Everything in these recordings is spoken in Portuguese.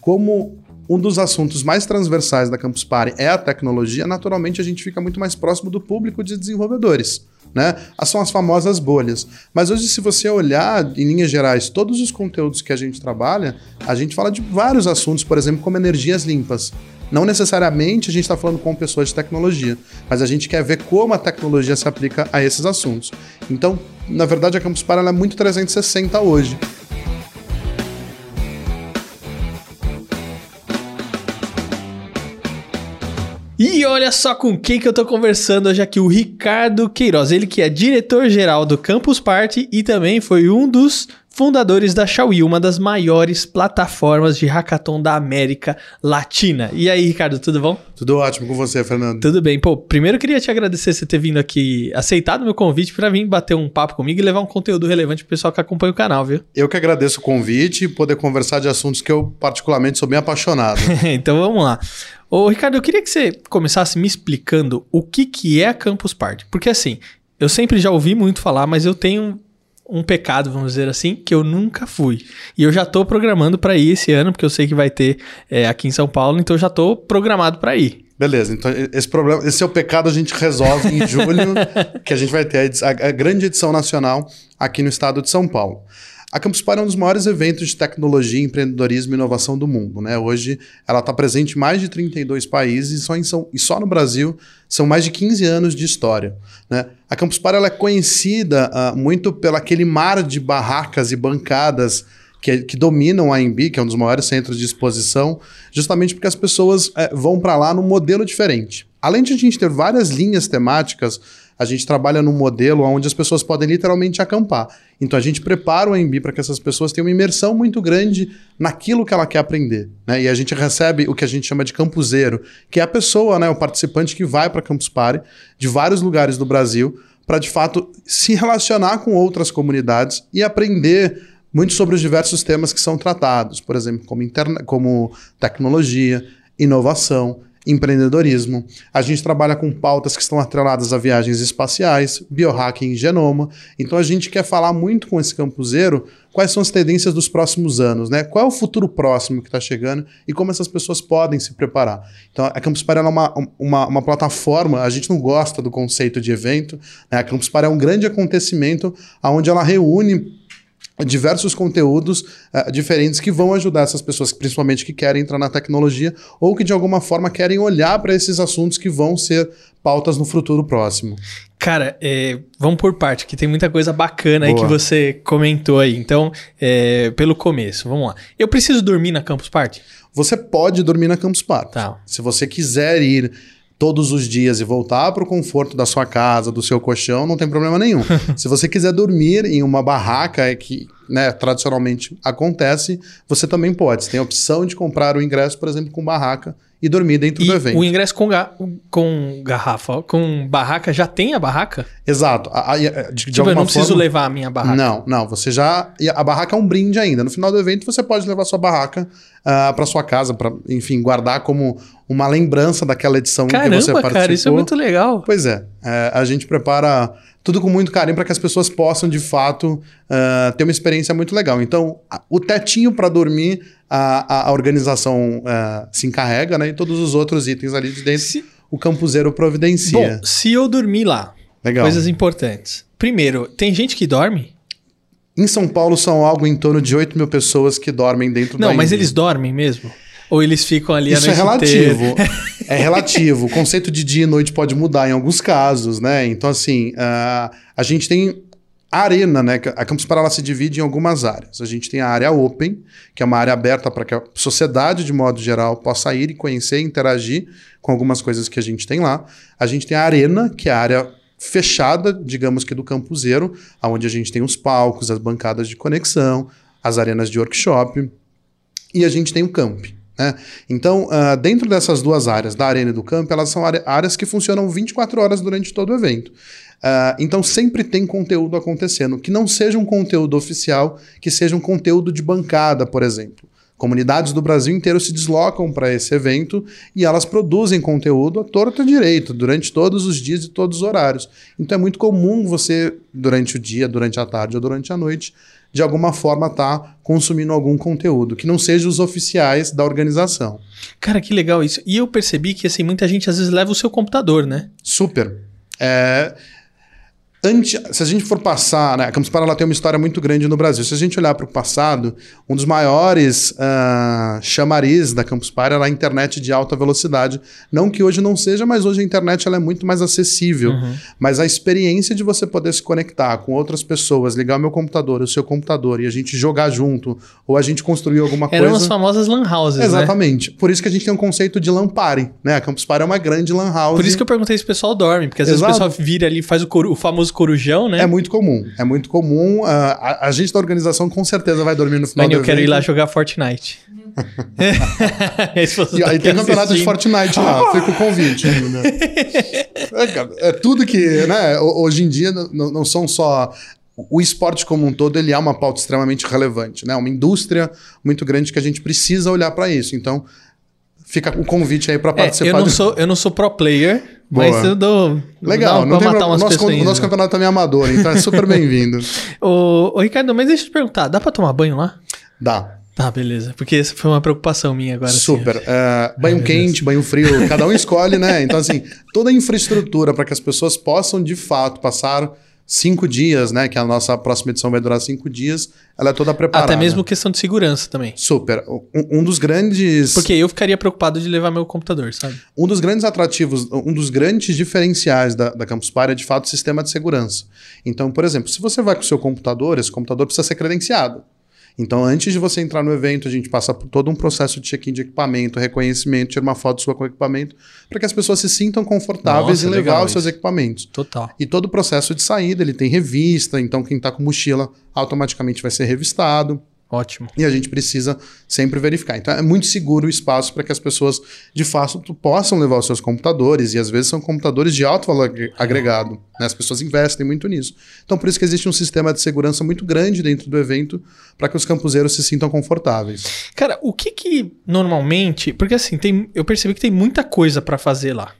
como um dos assuntos mais transversais da Campus Party é a tecnologia, naturalmente a gente fica muito mais próximo do público de desenvolvedores. Né? São as famosas bolhas. Mas hoje, se você olhar em linhas gerais todos os conteúdos que a gente trabalha, a gente fala de vários assuntos, por exemplo, como energias limpas. Não necessariamente a gente está falando com pessoas de tecnologia, mas a gente quer ver como a tecnologia se aplica a esses assuntos. Então, na verdade, a Campus Party é muito 360 hoje. E olha só com quem que eu tô conversando hoje aqui, o Ricardo Queiroz, ele que é diretor-geral do Campus Party e também foi um dos fundadores da Xiaoyi, uma das maiores plataformas de hackathon da América Latina. E aí, Ricardo, tudo bom? Tudo ótimo com você, Fernando. Tudo bem. Pô, primeiro eu queria te agradecer você ter vindo aqui, aceitado meu convite para vir bater um papo comigo e levar um conteúdo relevante pro pessoal que acompanha o canal, viu? Eu que agradeço o convite e poder conversar de assuntos que eu particularmente sou bem apaixonado. então vamos lá. Ô, Ricardo, eu queria que você começasse me explicando o que, que é a Campus Party. Porque assim, eu sempre já ouvi muito falar, mas eu tenho um pecado, vamos dizer assim, que eu nunca fui. E eu já tô programando para ir esse ano, porque eu sei que vai ter é, aqui em São Paulo, então eu já tô programado para ir. Beleza, então esse problema, esse seu pecado a gente resolve em julho, que a gente vai ter a, a, grande edição nacional aqui no estado de São Paulo. A Campus Party é um dos maiores eventos de tecnologia, empreendedorismo e inovação do mundo. Né? Hoje ela está presente em mais de 32 países e só, em São, e só no Brasil são mais de 15 anos de história. Né? A Campus Party ela é conhecida uh, muito pelo aquele mar de barracas e bancadas que, que, dominam a Embi, que é um dos maiores centros de exposição, justamente porque as pessoas é, vão para lá num modelo diferente. Além de a gente ter várias linhas temáticas, a gente trabalha num modelo onde as pessoas podem literalmente acampar. Então a gente prepara o AMB para que essas pessoas tenham uma imersão muito grande naquilo que ela quer aprender. Né? E a gente recebe o que a gente chama de campuseiro, que é a pessoa, né, o participante que vai para Campus Party de vários lugares do Brasil para de fato se relacionar com outras comunidades e aprender muito sobre os diversos temas que são tratados, por exemplo, como, interna como tecnologia, inovação, empreendedorismo. A gente trabalha com pautas que estão atreladas a viagens espaciais, biohacking genoma. Então a gente quer falar muito com esse campuseiro quais são as tendências dos próximos anos, né? Qual é o futuro próximo que está chegando e como essas pessoas podem se preparar. Então a Campus Party é uma, uma, uma, plataforma, a gente não gosta do conceito de evento, né? A Campus Party é um grande acontecimento onde ela reúne diversos conteúdos uh, diferentes que vão ajudar essas pessoas, principalmente que querem entrar na tecnologia ou que de alguma forma querem olhar para esses assuntos que vão ser pautas no futuro próximo. Cara, é, vamos por parte, que tem muita coisa bacana Boa. aí que você comentou aí. Então, é, pelo começo, vamos lá. Eu preciso dormir na Campus Party? Você pode dormir na Campus Party. Tá. Se você quiser ir todos os dias e voltar para o conforto da sua casa, do seu colchão, não tem problema nenhum. Se você quiser dormir em uma barraca é que né, tradicionalmente acontece, você também pode. Você tem a opção de comprar o ingresso, por exemplo, com barraca e dormir dentro e do evento. O ingresso com, ga com garrafa, com barraca, já tem a barraca? Exato. A, a, de, de tipo, eu não preciso forma... levar a minha barraca. Não, não. Você já. A barraca é um brinde ainda. No final do evento, você pode levar sua barraca uh, ah, para sua casa, para, enfim, guardar como uma lembrança daquela edição Caramba, que você participou. Cara, isso é muito legal. Pois é. É a gente prepara tudo com muito carinho para que as pessoas possam, de fato, uh, ter uma experiência muito legal. Então, a, o tetinho para dormir, a, a organização uh, se encarrega, né? E todos os outros itens ali de dentro, se... o campuseiro providencia. Bom, se eu dormir lá, legal. coisas importantes. Primeiro, tem gente que dorme? Em São Paulo são algo em torno de 8 mil pessoas que dormem dentro Não, da Não, mas eles dormem mesmo? Ou eles ficam ali Isso é relativo. é relativo. O conceito de dia e noite pode mudar em alguns casos, né? Então, assim, uh, a gente tem a arena, né? A Campus Paralá se divide em algumas áreas. A gente tem a área open, que é uma área aberta para que a sociedade, de modo geral, possa ir e conhecer e interagir com algumas coisas que a gente tem lá. A gente tem a arena, que é a área fechada, digamos que do campuseiro, onde a gente tem os palcos, as bancadas de conexão, as arenas de workshop. E a gente tem o camp, né? Então, uh, dentro dessas duas áreas, da arena e do campo, elas são áreas que funcionam 24 horas durante todo o evento. Uh, então, sempre tem conteúdo acontecendo, que não seja um conteúdo oficial, que seja um conteúdo de bancada, por exemplo. Comunidades do Brasil inteiro se deslocam para esse evento e elas produzem conteúdo a torta direito, durante todos os dias e todos os horários. Então é muito comum você, durante o dia, durante a tarde ou durante a noite, de alguma forma estar tá consumindo algum conteúdo, que não seja os oficiais da organização. Cara, que legal isso. E eu percebi que assim, muita gente às vezes leva o seu computador, né? Super. É, Antes, se a gente for passar, né, a Campus Party tem uma história muito grande no Brasil. Se a gente olhar para o passado, um dos maiores uh, chamariz da Campus Party era a internet de alta velocidade. Não que hoje não seja, mas hoje a internet ela é muito mais acessível. Uhum. Mas a experiência de você poder se conectar com outras pessoas, ligar o meu computador, o seu computador e a gente jogar junto, ou a gente construir alguma Eram coisa. Eram as famosas LAN houses. Né? Exatamente. Né? Por isso que a gente tem um conceito de LAN Party. Né? A Campus Party é uma grande LAN house. Por isso que eu perguntei se o pessoal dorme, porque às vezes Exato. o pessoal vira ali faz o, o famoso corujão, né? É muito comum. É muito comum. Uh, a, a, gente da organização com certeza vai dormir no final Mas do eu quero ir lá jogar Fortnite. e aí tem campeonato de Fortnite lá, fica o convite. Né? É, é, tudo que, né, hoje em dia não, não são só o esporte como um todo ele é uma pauta extremamente relevante, né? Uma indústria muito grande que a gente precisa olhar para isso. Então, fica o convite aí para participar. É, eu, não sou, eu não sou pro player, Boa. mas eu dou. Legal, não tem matar umas nosso, o nosso campeonato também é amador, então é super bem-vindo. ô, ô, Ricardo, mas deixa eu te perguntar: dá para tomar banho lá? Dá. Tá, beleza. Porque essa foi uma preocupação minha agora. Assim, super. Assim, uh, banho Ai, quente, banho frio, cada um escolhe, né? Então, assim, toda a infraestrutura para que as pessoas possam, de fato, passar cinco dias, né? Que a nossa próxima edição vai durar cinco dias, ela é toda preparada. Até mesmo questão de segurança também. Super. Um, um, dos grandes. Porque eu ficaria preocupado de levar meu computador, sabe? Um dos grandes atrativos, um dos grandes diferenciais da, da Campus Party é de fato o sistema de segurança. Então, por exemplo, se você vai com o seu computador, esse computador precisa ser credenciado. Então, antes de você entrar no evento, a gente passa por todo um processo de check-in de equipamento, reconhecimento, tirar uma foto sua com o equipamento, para que as pessoas se sintam confortáveis Nossa, em levar os seus equipamentos. Total. E todo o processo de saída, ele tem revista, então quem está com mochila automaticamente vai ser revistado. Ótimo. E a gente precisa sempre verificar. Então é muito seguro o espaço para que as pessoas de fato possam levar os seus computadores, e às vezes são computadores de alto valor agregado. Né? As pessoas investem muito nisso. Então por isso que existe um sistema de segurança muito grande dentro do evento para que os campuseiros se sintam confortáveis. Cara, o que que normalmente. Porque assim, tem, eu percebi que tem muita coisa para fazer lá.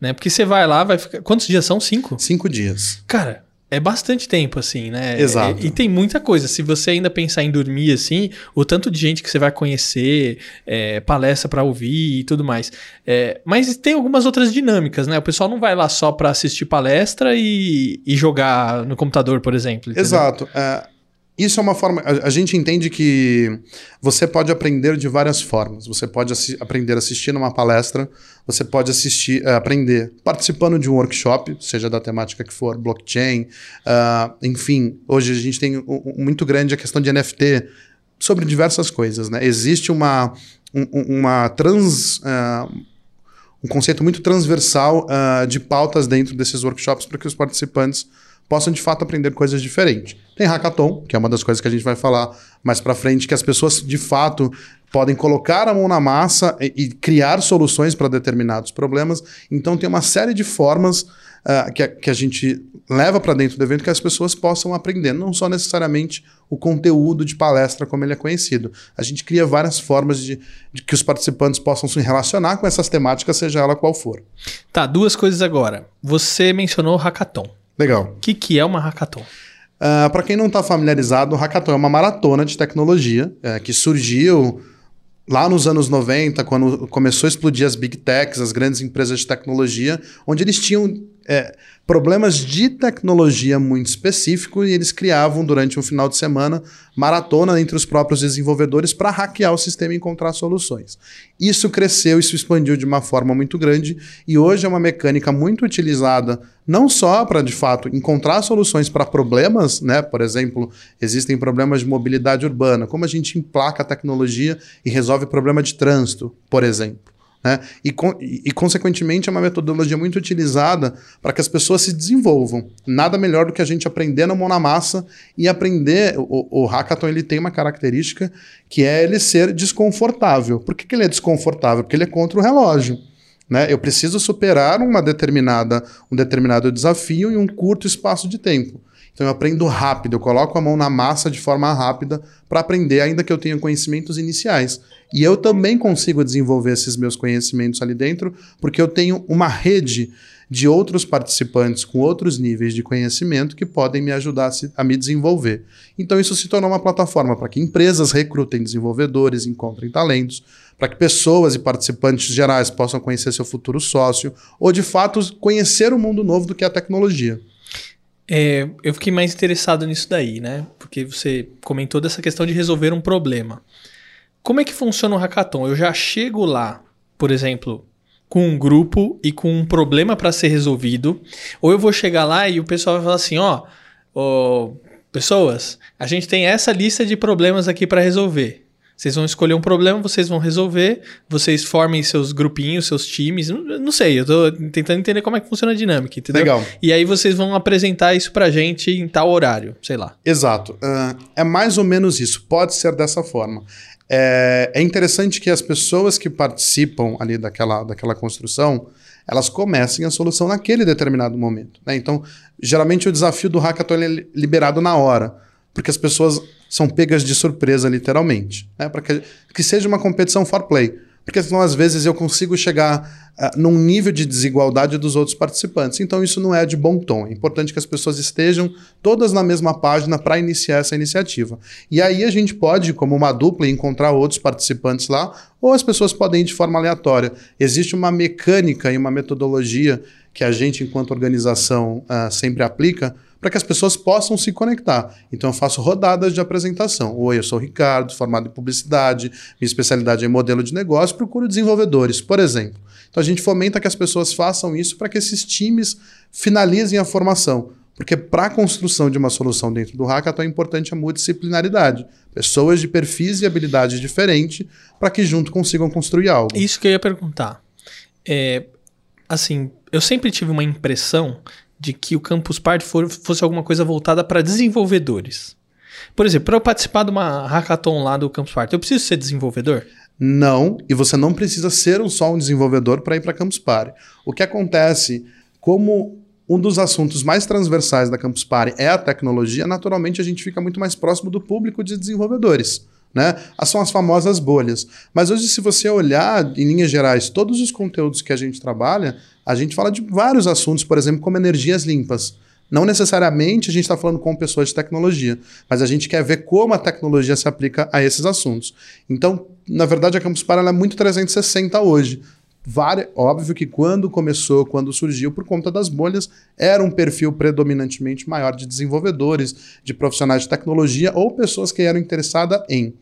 Né? Porque você vai lá, vai ficar. Quantos dias são? Cinco? Cinco dias. Cara, é bastante tempo, assim, né? Exato. E, e, tem muita coisa. Se você ainda pensar em dormir, assim, o tanto de gente que você vai conhecer, é, palestra para ouvir e tudo mais. É, mas tem algumas outras dinâmicas, né? O pessoal não vai lá só para assistir palestra e, e, jogar no computador, por exemplo. Entendeu? Exato. É, isso é uma forma. A, a, gente entende que você pode aprender de várias formas. Você pode assi aprender assistindo uma palestra, você pode assistir, uh, aprender participando de um workshop, seja da temática que for, blockchain, uh, enfim. Hoje a gente tem um, um, muito grande a questão de NFT sobre diversas coisas. Né? Existe uma, um, uma trans. Uh, um conceito muito transversal de pautas dentro desses workshops para que os participantes possam de fato aprender coisas diferentes. Tem hackathon, que é uma das coisas que a gente vai falar mais para frente, que as pessoas de fato podem colocar a mão na massa e, e criar soluções para determinados problemas. Então tem uma série de formas uh, que, a, que a gente leva para dentro do evento que as pessoas possam aprender, não só necessariamente o conteúdo de palestra como ele é conhecido. A gente cria várias formas de, de que os participantes possam se relacionar com essas temáticas, seja ela qual for. Tá, duas coisas agora. Você mencionou hackathon. Legal. O que, que é uma hackathon? Uh, ah, Para quem não está familiarizado, o hackathon é uma maratona de tecnologia uh, que surgiu lá nos anos 90, quando começou a explodir as big techs, as grandes empresas de tecnologia, onde eles tinham é, problemas de tecnologia muito específicos e eles criavam durante um final de semana maratona entre os próprios desenvolvedores para hackear o sistema e encontrar soluções. Isso cresceu, isso expandiu de uma forma muito grande e hoje é uma mecânica muito utilizada não só para de fato encontrar soluções para problemas, né? Por exemplo, existem problemas de mobilidade urbana, como a gente emplaca a tecnologia e resolve problema de trânsito, por exemplo. Né? E, e, consequentemente, é uma metodologia muito utilizada para que as pessoas se desenvolvam. Nada melhor do que a gente aprender na mão na massa e aprender. O, o hackathon ele tem uma característica que é ele ser desconfortável. Por que, que ele é desconfortável? Porque ele é contra o relógio. Né? Eu preciso superar uma determinada, um determinado desafio em um curto espaço de tempo. Então eu aprendo rápido, eu coloco a mão na massa de forma rápida para aprender, ainda que eu tenha conhecimentos iniciais. E eu também consigo desenvolver esses meus conhecimentos ali dentro, porque eu tenho uma rede de outros participantes com outros níveis de conhecimento que podem me ajudar a, me desenvolver. Então, isso se tornou uma plataforma para que empresas recrutem desenvolvedores, encontrem talentos, para que pessoas e participantes gerais possam conhecer seu futuro sócio, ou de fato conhecer o mundo novo do que é a tecnologia. É, eu fiquei mais interessado nisso daí, né? Porque você comentou dessa questão de resolver um problema. Como é que funciona o hackathon? Eu já chego lá, por exemplo, com um grupo e com um problema para ser resolvido, ou eu vou chegar lá e o pessoal vai falar assim, ó, oh, pessoas, a gente tem essa lista de problemas aqui para resolver. Vocês vão escolher um problema, vocês vão resolver, vocês formem seus grupinhos, seus times. Não, não sei, eu tô tentando entender como é que funciona a dinâmica, entendeu? Legal. E aí vocês vão apresentar isso pra gente em tal horário, sei lá. Exato. Uh, é mais ou menos isso. Pode ser dessa forma. É, é interessante que as pessoas que participam ali daquela, daquela construção, elas comecem a solução naquele determinado momento. Né? Então, geralmente o desafio do hackathon é liberado na hora, porque as pessoas são pegas de surpresa, literalmente. Né? Para que, que seja uma competição for play. Porque senão, às vezes, eu consigo chegar uh, num nível de desigualdade dos outros participantes. Então, isso não é de bom tom. É importante que as pessoas estejam todas na mesma página para iniciar essa iniciativa. E aí a gente pode, como uma dupla, encontrar outros participantes lá, ou as pessoas podem ir de forma aleatória. Existe uma mecânica e uma metodologia que a gente, enquanto organização, uh, sempre aplica para que as pessoas possam se conectar. Então eu faço rodadas de apresentação. Oi, eu sou o Ricardo, formado em publicidade, minha especialidade é modelo de negócio, procuro desenvolvedores, por exemplo. Então a gente fomenta que as pessoas façam isso para que esses times finalizem a formação. Porque para a construção de uma solução dentro do hackathon é importante a multidisciplinaridade. Pessoas de perfis e habilidades diferentes para que junto consigam construir algo. Isso que eu ia perguntar. É, assim, eu sempre tive uma impressão de que o Campus Party for, fosse alguma coisa voltada para desenvolvedores. Por exemplo, para eu participar de uma hackathon lá do Campus Party, eu preciso ser desenvolvedor? Não, e você não precisa ser um só um desenvolvedor para ir para Campus Party. O que acontece, como um dos assuntos mais transversais da Campus Party é a tecnologia, naturalmente a gente fica muito mais próximo do público de desenvolvedores. Né? São as famosas bolhas. Mas hoje, se você olhar, em linhas gerais, todos os conteúdos que a gente trabalha, a gente fala de vários assuntos, por exemplo, como energias limpas. Não necessariamente a gente está falando com pessoas de tecnologia, mas a gente quer ver como a tecnologia se aplica a esses assuntos. Então, na verdade, a Campus Party é muito 360 hoje. Óbvio que quando começou, quando surgiu, por conta das bolhas, era um perfil predominantemente maior de desenvolvedores, de profissionais de tecnologia ou pessoas que eram interessadas em.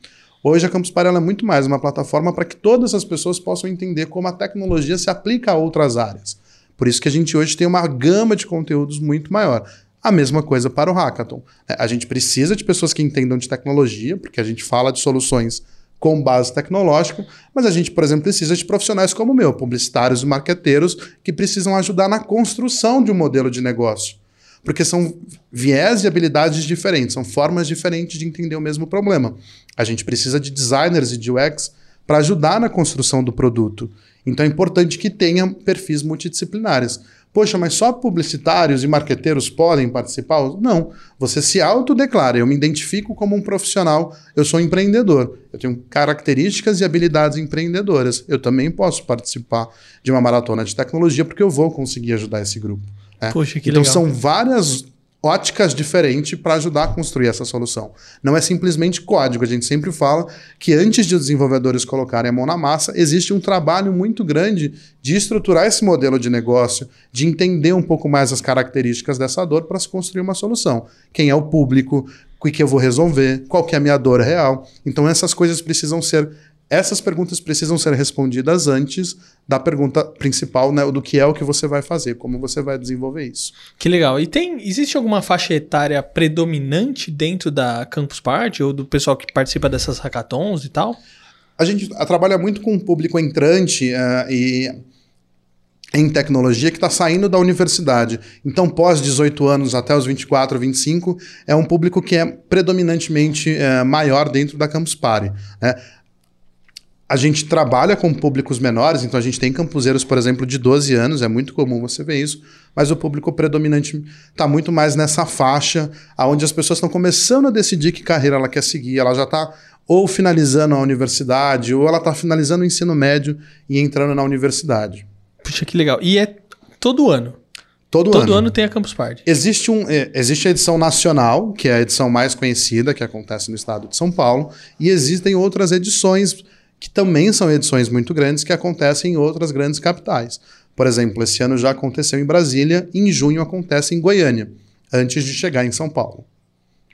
Hoje a Campus Party é muito mais uma plataforma para que todas as pessoas possam entender como a tecnologia se aplica a outras áreas. Por isso que a gente hoje tem uma gama de conteúdos muito maior. A mesma coisa para o Hackathon. É, a gente precisa de pessoas que entendam de tecnologia, porque a gente fala de soluções com base tecnológica, mas a gente, por exemplo, precisa de profissionais como o meu, publicitários e marqueteiros, que precisam ajudar na construção de um modelo de negócio. Porque são viés e habilidades diferentes, são formas diferentes de entender o mesmo problema. A gente precisa de designers e de UX para ajudar na construção do produto. Então é importante que tenha perfis multidisciplinares. Poxa, mas só publicitários e marqueteiros podem participar? Não. Você se autodeclara. Eu me identifico como um profissional, eu sou empreendedor. Eu tenho características e habilidades empreendedoras. Eu também posso participar de uma maratona de tecnologia porque eu vou conseguir ajudar esse grupo. Né? Poxa, que então legal. são várias óticas diferentes para ajudar a construir essa solução. Não é simplesmente código. A gente sempre fala que antes de os desenvolvedores colocarem a mão na massa, existe um trabalho muito grande de estruturar esse modelo de negócio, de entender um pouco mais as características dessa dor para se construir uma solução. Quem é o público, o que eu vou resolver, qual que é a minha dor real. Então essas coisas precisam ser essas perguntas precisam ser respondidas antes da pergunta principal, né, do que é o que você vai fazer, como você vai desenvolver isso. Que legal. E tem, existe alguma faixa etária predominante dentro da Campus Party ou do pessoal que participa dessas hackathons e tal? A gente trabalha muito com um público entrante uh, e em tecnologia que está saindo da universidade. Então, pós 18 anos até os 24, 25, é um público que é predominantemente é, maior dentro da Campus Party. Né? A gente trabalha com públicos menores, então a gente tem campuseiros, por exemplo, de 12 anos, é muito comum você ver isso, mas o público predominante está muito mais nessa faixa, onde as pessoas estão começando a decidir que carreira ela quer seguir, ela já está ou finalizando a universidade, ou ela está finalizando o ensino médio e entrando na universidade. Puxa, que legal. E é todo ano? Todo, Todo ano. ano tem a Campus Party. Existe, um, é, existe a edição nacional, que é a edição mais conhecida, que acontece no estado de São Paulo, e existem outras edições que também são edições muito grandes, que acontecem em outras grandes capitais. Por exemplo, esse ano já aconteceu em Brasília, em junho acontece em Goiânia, antes de chegar em São Paulo.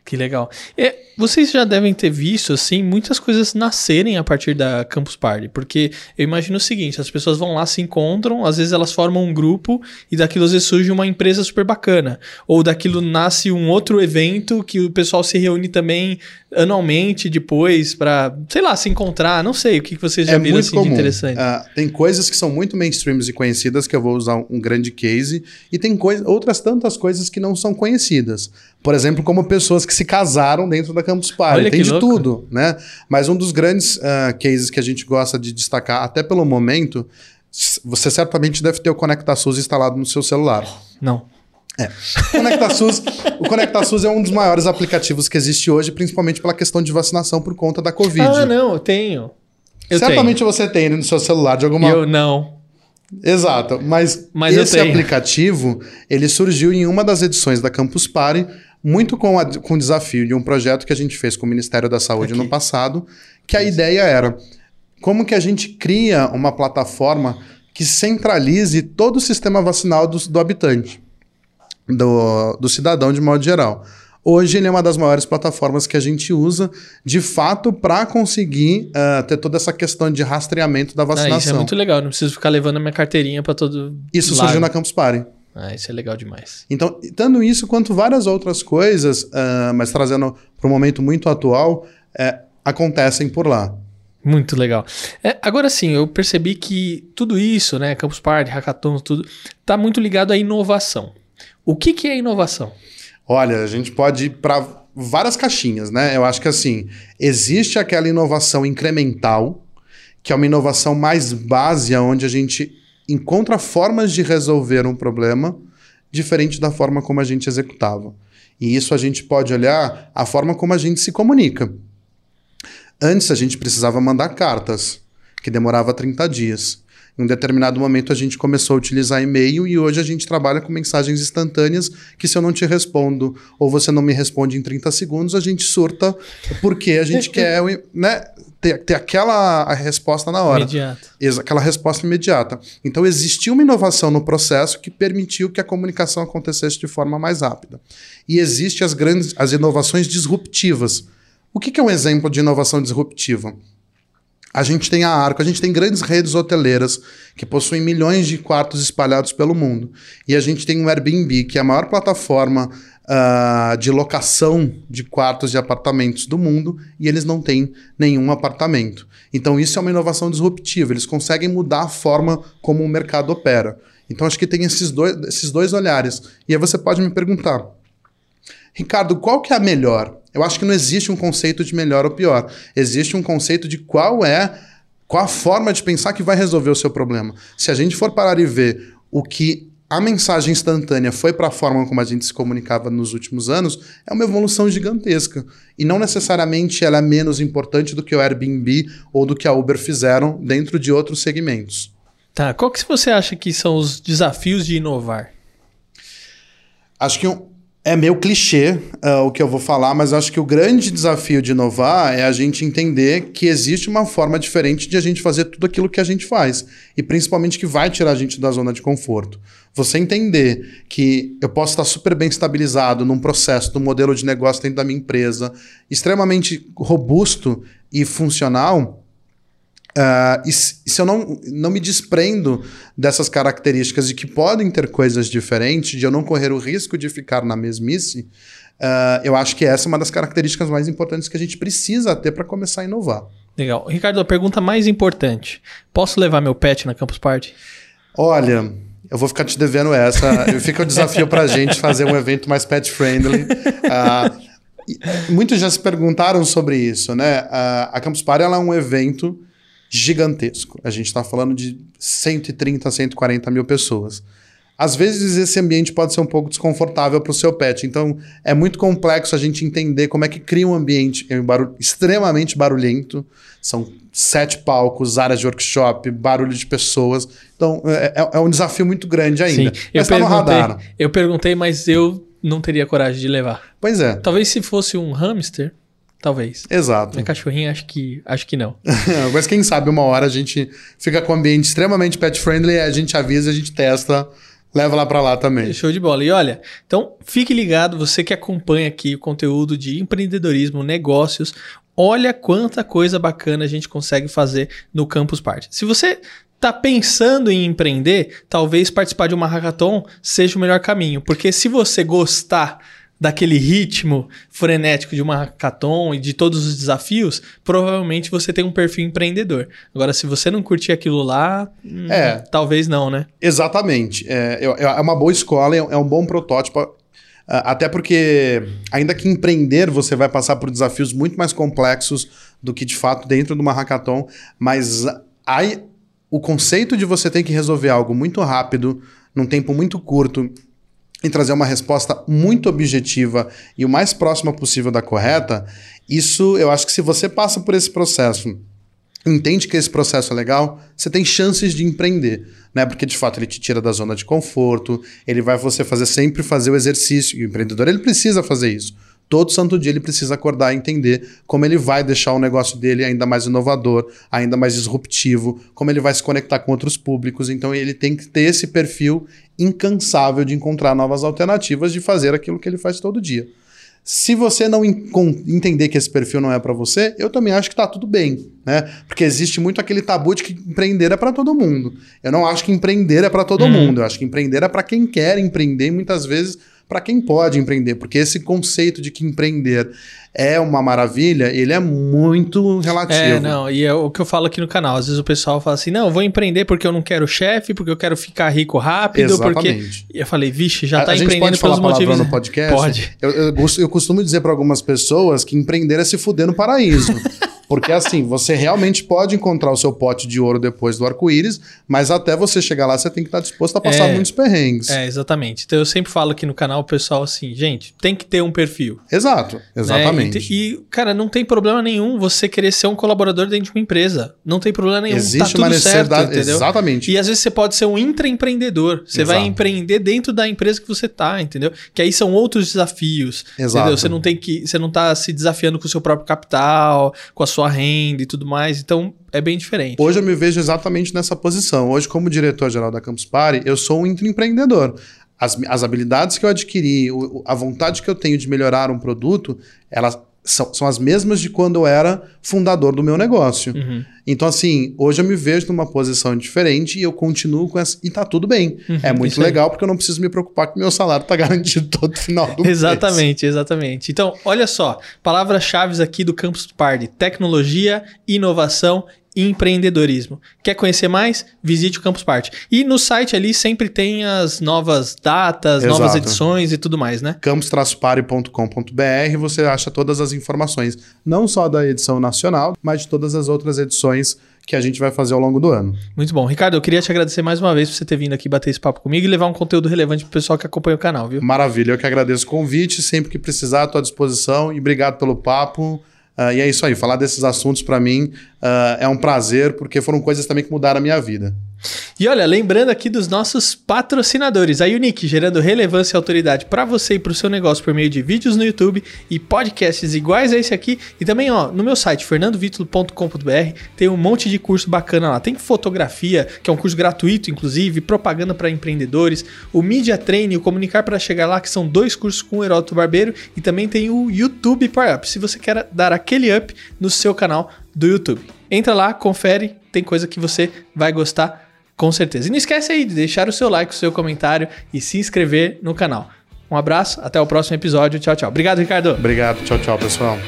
Que legal. É, vocês já devem ter visto, assim, muitas coisas nascerem a partir da Campus Party. Porque eu imagino o seguinte: as pessoas vão lá, se encontram, às vezes elas formam um grupo e daquilo às vezes surge uma empresa super bacana. Ou daquilo nasce um outro evento que o pessoal se reúne também anualmente depois para, sei lá, se encontrar. Não sei o que vocês já é viram assim comum. de interessante. Ah, tem coisas que são muito mainstreams e conhecidas, que eu vou usar um grande case, e tem coisa, outras tantas coisas que não são conhecidas. Por exemplo, como pessoas que se casaram dentro da Campus Party. Olha tem de louco. tudo, né? Mas um dos grandes ah, cases que a gente gosta de destacar, até pelo momento, você certamente deve ter o ConectaSUS instalado no seu celular. Não. O ConectaSUS, o ConectaSUS é um dos maiores aplicativos que existe hoje, principalmente pela questão de vacinação por conta da Covid. Ah, não, eu tenho. Eu certamente você tem ele no seu celular de tenho. alguma Eu não. Exato, mas, Mas esse tenho. aplicativo ele surgiu em uma das edições da Campus Party, muito com, a- com o desafio de um projeto que a gente fez com o Ministério da Saúde Aqui. no passado, que a ideia era como que a gente cria uma plataforma que centralize todo o sistema vacinal do, do habitante, do, do cidadão de modo geral. Hoje ele é uma das maiores plataformas que a gente usa, de fato, para conseguir ah, ter toda essa questão de rastreamento da Ah, vacinação. isso é muito legal. Não preciso ficar levando a minha carteirinha para todo. Isso lado. surgiu na Campus Party. Ah, isso é legal demais. Então, tanto isso quanto várias outras coisas, ah, mas trazendo para um momento muito atual, é, acontecem por lá. Muito legal. É, agora sim, eu percebi que tudo isso, né, Campus Party, Hackathon, tudo, tá muito ligado à inovação. O que, que é inovação? Olha, a gente pode ir para várias caixinhas, né? Eu acho que assim, existe aquela inovação incremental, que é uma inovação mais base, onde a gente encontra formas de resolver um problema diferente da forma como a gente executava. E isso a gente pode olhar a forma como a gente se comunica. Antes a gente precisava mandar cartas, que demorava 30 dias. Em um determinado momento a gente começou a utilizar e-mail e hoje a gente trabalha com mensagens instantâneas que se eu não te respondo ou você não me responde em 30 segundos, a gente surta porque a gente quer né, ter, ter aquela a resposta na hora. Imediato. Exa- aquela resposta imediata. Então existiu uma inovação no processo que permitiu que a comunicação acontecesse de forma mais rápida. E existem as grandes as inovações disruptivas. O que, que é um exemplo de inovação disruptiva? A gente tem a Arco, a gente tem grandes redes hoteleiras que possuem milhões de quartos espalhados pelo mundo. E a gente tem o Airbnb, que é a maior plataforma ah, de locação de quartos de apartamentos do mundo, e eles não têm nenhum apartamento. Então isso é uma inovação disruptiva, eles conseguem mudar a forma como o mercado opera. Então acho que tem esses dois, esses dois olhares. E aí você pode me perguntar, Ricardo, qual que é a melhor? Eu acho que não existe um conceito de melhor ou pior. Existe um conceito de qual é qual a forma de pensar que vai resolver o seu problema. Se a gente for parar e ver o que a mensagem instantânea foi para a forma como a gente se comunicava nos últimos anos, é uma evolução gigantesca. E não necessariamente ela é menos importante do que o Airbnb ou do que a Uber fizeram dentro de outros segmentos. Tá, qual que você acha que são os desafios de inovar? Acho que um- é meio clichê ah, o que eu vou falar, mas acho que o grande desafio de inovar é a gente entender que existe uma forma diferente de a gente fazer tudo aquilo que a gente faz. E principalmente que vai tirar a gente da zona de conforto. Você entender que eu posso estar super bem estabilizado num processo, num modelo de negócio dentro da minha empresa, extremamente robusto e funcional, ah, e se eu não, não me desprendo dessas características de que podem ter coisas diferentes, de eu não correr o risco de ficar na mesmice, ah, eu acho que essa é uma das características mais importantes que a gente precisa ter para começar a inovar. Legal. Ricardo, a pergunta mais importante. Posso levar meu pet na Campus Party? Olha, eu vou ficar te devendo essa. Fica o desafio para a gente fazer um evento mais pet-friendly. Ah, e muitos já se perguntaram sobre isso, né? Ah, a Campus Party é um evento gigantesco. A gente está falando de 130, 140 mil pessoas. Às vezes esse ambiente pode ser um pouco desconfortável para o seu pet. Então é muito complexo a gente entender como é que cria um ambiente é um barulho, extremamente barulhento. São sete palcos, áreas de workshop, barulho de pessoas. Então é, é, é um desafio muito grande ainda. Sim, eu, tá perguntei, eu perguntei, mas eu não teria coragem de levar. Pois é. Talvez se fosse um hamster, talvez. Exato. Minha cachorrinha, acho que, acho que não. Mas quem sabe uma hora a gente fica com um ambiente extremamente pet friendly, a gente avisa, a gente testa Leva lá para lá também. Show de bola. E olha, então fique ligado, você que acompanha aqui o conteúdo de empreendedorismo, negócios, olha quanta coisa bacana a gente consegue fazer no Campus Party. Se você está pensando em empreender, talvez participar de uma hackathon seja o melhor caminho, porque se você gostar daquele ritmo frenético de uma hackathon e de todos os desafios, provavelmente você tem um perfil empreendedor. Agora, se você não curtir aquilo lá, hum, é, talvez não, né? Exatamente. É, é, é uma boa escola, é um bom protótipo. Até porque, ainda que empreender, você vai passar por desafios muito mais complexos do que de fato dentro de uma hackathon, mas aí, o conceito de você ter que resolver algo muito rápido, num tempo muito curto, em trazer uma resposta muito objetiva e o mais próxima possível da correta, isso eu acho que se você passa por esse processo, entende que esse processo é legal, você tem chances de empreender, né? Porque de fato ele te tira da zona de conforto, ele vai você fazer sempre fazer o exercício, e o empreendedor ele precisa fazer isso todo santo dia ele precisa acordar e entender como ele vai deixar o negócio dele ainda mais inovador, ainda mais disruptivo, como ele vai se conectar com outros públicos. Então ele tem que ter esse perfil incansável de encontrar novas alternativas de fazer aquilo que ele faz todo dia. Se você não entender que esse perfil não é para você, eu também acho que tá tudo bem, né? Porque existe muito aquele tabu de que empreender é para todo mundo. Eu não acho que empreender é para todo uhum. mundo. Eu acho que empreender é para quem quer empreender e muitas vezes para quem pode empreender, porque esse conceito de que empreender é uma maravilha, ele é muito relativo. É, não, e é o que eu falo aqui no canal. Às vezes o pessoal fala assim: não, eu vou empreender porque eu não quero chefe, porque eu quero ficar rico rápido, Exatamente. porque. E eu falei, vixe, já tá a empreendendo pode pelos motivos. no podcast? Pode. Eu, eu, eu costumo dizer para algumas pessoas que empreender é se fuder no paraíso. Porque assim, você realmente pode encontrar o seu pote de ouro depois do arco-íris, mas até você chegar lá, você tem que estar disposto a passar é, muitos perrengues. É, exatamente. Então eu sempre falo aqui no canal, o pessoal assim, gente, tem que ter um perfil. Exato, exatamente. Né? E, e, cara, não tem problema nenhum você querer ser um colaborador dentro de uma empresa. Não tem problema nenhum. Existe tá uma necessidade. Certo, exatamente. E às vezes você pode ser um intraempreendedor. Você Exato. vai empreender dentro da empresa que você tá, entendeu? Que aí são outros desafios. Exato. Entendeu? Você não tem que. Você não tá se desafiando com o seu próprio capital, com a sua renda e tudo mais. Então, é bem diferente. Hoje eu me vejo exatamente nessa posição. Hoje, como diretor-geral da Campus Party, eu sou um empreendedor. As, as habilidades que eu adquiri, a vontade que eu tenho de melhorar um produto, elas são, são as mesmas de quando eu era fundador do meu negócio. Uhum. Então, assim, hoje eu me vejo numa posição diferente e eu continuo com essa. E tá tudo bem. Uhum, é muito legal porque eu não preciso me preocupar que meu salário tá garantido todo final do Exatamente, mês. exatamente. Então, olha só, palavras-chave aqui do Campus Party: tecnologia, inovação empreendedorismo. Quer conhecer mais? Visite o Campus Party. E no site ali sempre tem as novas datas, Exato. novas edições e tudo mais, né? campus-party.com.br você acha todas as informações, não só da edição nacional, mas de todas as outras edições que a gente vai fazer ao longo do ano. Muito bom. Ricardo, eu queria te agradecer mais uma vez por você ter vindo aqui bater esse papo comigo e levar um conteúdo relevante para o pessoal que acompanha o canal, viu? Maravilha, eu que agradeço o convite, sempre que precisar, estou à disposição e obrigado pelo papo. Uh, e é isso aí, falar desses assuntos para mim uh, é um prazer, porque foram coisas também que mudaram a minha vida. E olha, lembrando aqui dos nossos patrocinadores, a Unique, gerando relevância e autoridade para você e para o seu negócio por meio de vídeos no YouTube e podcasts iguais a esse aqui. E também, ó, no meu site, fernandovitulo.com.br, tem um monte de curso bacana lá. Tem fotografia, que é um curso gratuito, inclusive, propaganda para empreendedores, o Media Training, o Comunicar para Chegar Lá, que são dois cursos com o Heródoto Barbeiro, e também tem o YouTube Power Up, se você quer dar aquele up no seu canal do YouTube. Entra lá, confere, tem coisa que você vai gostar com certeza. E não esquece aí de deixar o seu like, o seu comentário e se inscrever no canal. Um abraço, até o próximo episódio. Tchau, tchau. Obrigado, Ricardo. Obrigado, tchau, tchau, pessoal.